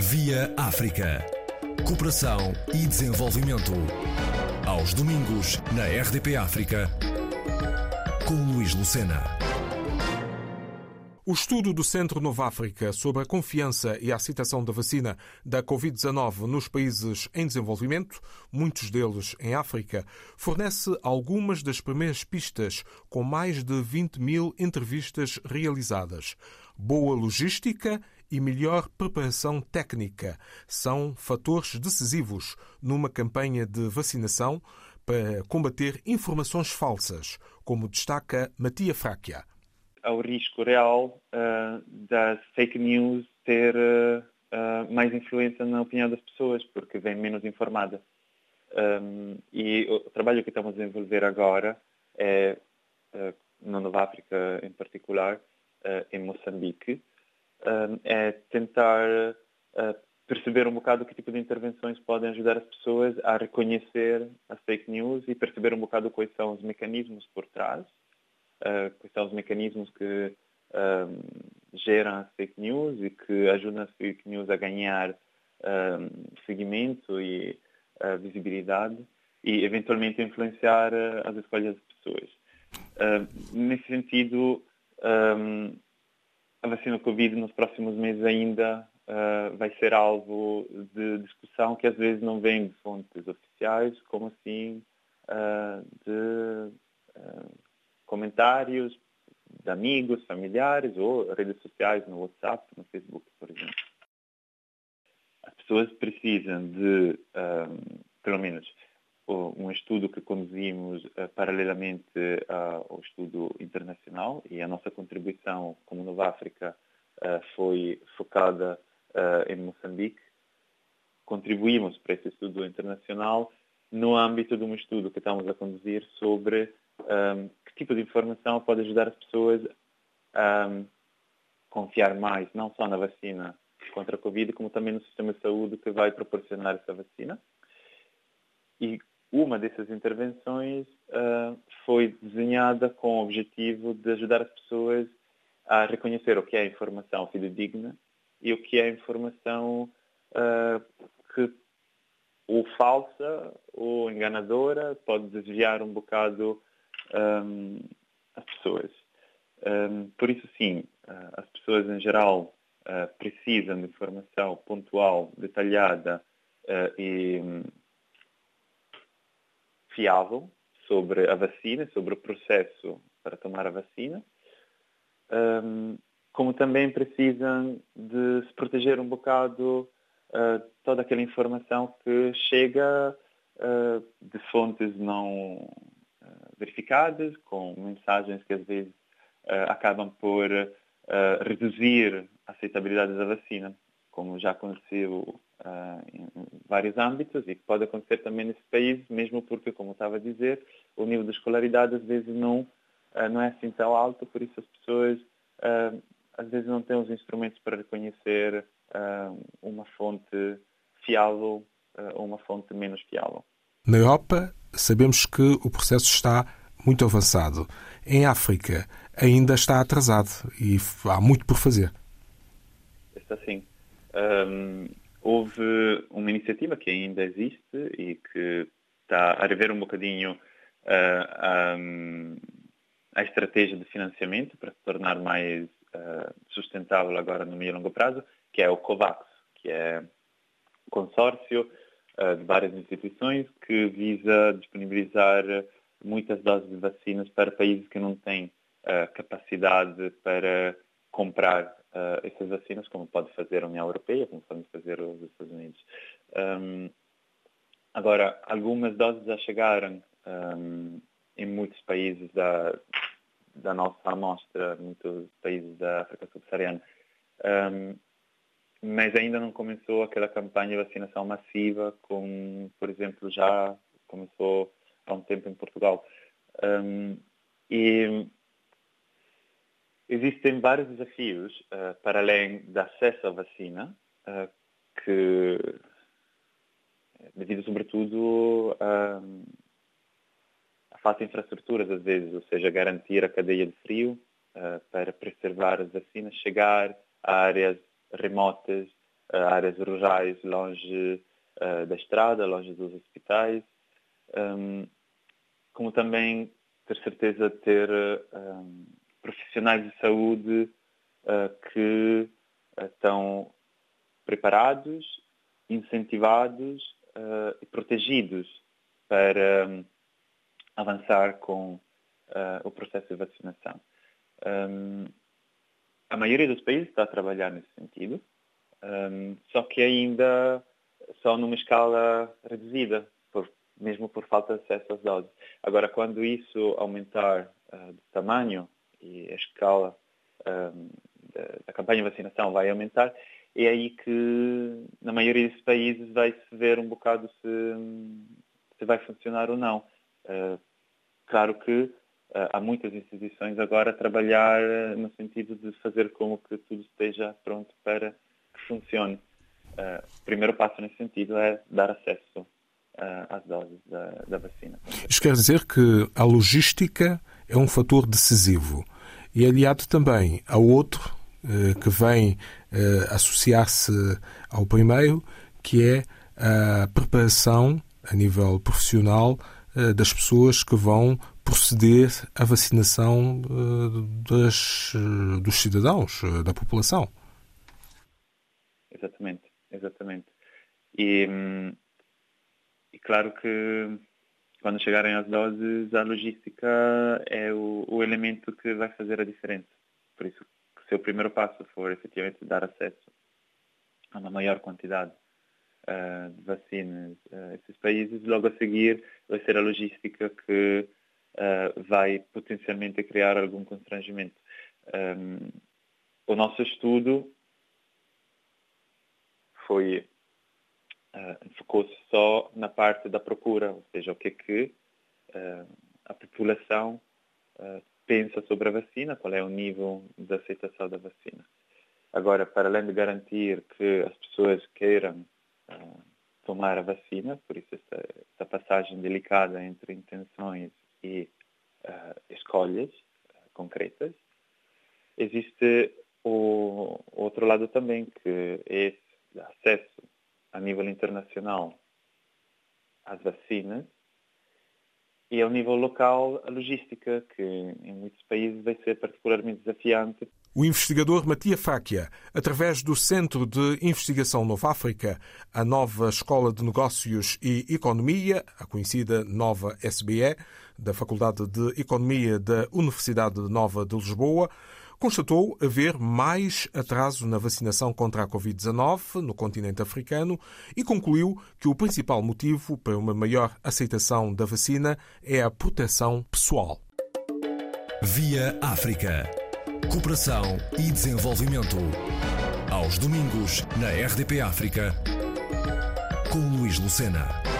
Via África. Cooperação e desenvolvimento. Aos domingos, na RDP África, com Luís Lucena. O estudo do Centro Nova África sobre a confiança e a aceitação da vacina da Covid-19 nos países em desenvolvimento, muitos deles em África, fornece algumas das primeiras pistas com mais de 20 mil entrevistas realizadas. Boa logística e melhor preparação técnica são fatores decisivos numa campanha de vacinação para combater informações falsas, como destaca Matia Fráquia. Ao risco real uh, das fake news ter uh, mais influência na opinião das pessoas, porque vem menos informada. Um, e o trabalho que estamos a desenvolver agora é, uh, na Nova África em particular, em Moçambique, é tentar uh, perceber um bocado que tipo de intervenções podem ajudar as pessoas a reconhecer as fake news e perceber um bocado quais são os mecanismos por trás, uh, quais são os mecanismos que um, geram as fake news e que ajudam as fake news a ganhar um, seguimento e uh, visibilidade e eventualmente influenciar as escolhas das pessoas. nesse sentido, um, a vacina Covid nos próximos meses ainda uh, vai ser alvo de discussão que às vezes não vem de fontes oficiais, como assim uh, de uh, comentários de amigos, familiares ou redes sociais no WhatsApp, no Facebook, por exemplo. As pessoas precisam de, pelo menos, um estudo que conduzimos uh, paralelamente uh, ao estudo internacional e a nossa contribuição como Nova África uh, foi focada em Moçambique. Contribuímos para esse estudo internacional no âmbito de um estudo que estamos a conduzir sobre um, que tipo de informação pode ajudar as pessoas a um, confiar mais, não só na vacina contra a Covid, como também no sistema de saúde que vai proporcionar essa vacina. E uma dessas intervenções uh, foi desenhada com o objetivo de ajudar as pessoas a reconhecer o que é informação fidedigna e o que é informação uh, que ou falsa ou enganadora pode desviar um bocado um, as pessoas. Um, por isso, sim, uh, as pessoas em geral precisam de informação pontual, detalhada e fiável sobre a vacina, sobre o processo para tomar a vacina, um, como também precisam de se proteger um bocado uh, toda aquela informação que chega uh, de fontes não uh, verificadas, com mensagens que às vezes acabam por reduzir a aceitabilidade da vacina, como já aconteceu em vários âmbitos e que pode acontecer também nesse país, mesmo porque, como estava a dizer, o nível de escolaridade às vezes não, uh, não é assim tão alto, por isso as pessoas uh, às vezes não têm os instrumentos para reconhecer uma fonte fiável ou uma fonte menos fiável. Na Europa, sabemos que o processo está muito avançado. Em África, ainda está atrasado e há muito por fazer. Está sim. Um, houve uma iniciativa que ainda existe e que está a rever um bocadinho uh, um, a estratégia de financiamento para se tornar mais uh, sustentável agora no meio e longo prazo, que é o COVAX, que é um consórcio uh, de várias instituições que visa disponibilizar muitas doses de vacinas para países que não têm capacidade para comprar uh, essas vacinas, como pode fazer a União Europeia, como podem fazer os Estados Unidos. Um, agora, algumas doses já chegaram um, em muitos países da, da nossa amostra, muitos países da África Subsaariana, um, mas ainda não começou aquela campanha de vacinação massiva, como, por exemplo, já começou há um tempo em Portugal. Um, e Existem vários desafios uh, para além do acesso à vacina, uh, que devido sobretudo a, a falta de infraestruturas às vezes, ou seja, garantir a cadeia de frio uh, para preservar as vacinas, chegar a áreas remotas áreas rurais longe da estrada, longe dos hospitais, um, como também ter certeza de ter um, profissionais de saúde uh, que uh, estão preparados, incentivados uh, e protegidos para um, avançar com o processo de vacinação. Um, a maioria dos países está a trabalhar nesse sentido, um, só que ainda só numa escala reduzida, por, mesmo por falta de acesso às doses. Agora, quando isso aumentar de tamanho e a escala um, da, da, campanha de vacinação vai aumentar, é aí que, na maioria desses países, vai-se ver um bocado se, se vai funcionar ou não. Uh, claro que uh, há muitas instituições agora a trabalhar uh, no sentido de fazer com que tudo esteja pronto para que funcione. O primeiro passo nesse sentido é dar acesso às doses da, da vacina. Isto quer dizer que a logística é um fator decisivo e aliado também a outro que vem associar-se ao primeiro, que é a preparação a nível profissional das pessoas que vão proceder à vacinação das, dos cidadãos, da população. Exatamente, exatamente. E, e claro que quando chegarem as doses, a logística é o, o, elemento que vai fazer a diferença. Por isso, se o primeiro passo for efetivamente dar acesso a uma maior quantidade uh, de vacinas a esses países, logo a seguir vai ser a logística que uh, vai potencialmente criar algum constrangimento. Um, o nosso estudo foi uh, focou-se só na parte da procura, ou seja, o que é que uh, a população uh, pensa sobre a vacina, qual é o nível de aceitação da vacina. Agora, para além de garantir que as pessoas queiram tomar a vacina, por isso essa passagem delicada entre intenções e escolhas concretas, existe o outro lado também, que é acesso a nível internacional às vacinas e ao nível local a logística, que em muitos países vai ser particularmente desafiante. O investigador Matia Fáquia, através do Centro de Investigação Nova África, a nova Escola de Negócios e Economia, a conhecida Nova SBE, da Faculdade de Economia da Universidade Nova de Lisboa, constatou haver mais atraso na vacinação contra a Covid-19 no continente africano e concluiu que o principal motivo para uma maior aceitação da vacina é a proteção pessoal. Via África. Cooperação e desenvolvimento. Aos domingos, na RDP África, com Luís Lucena.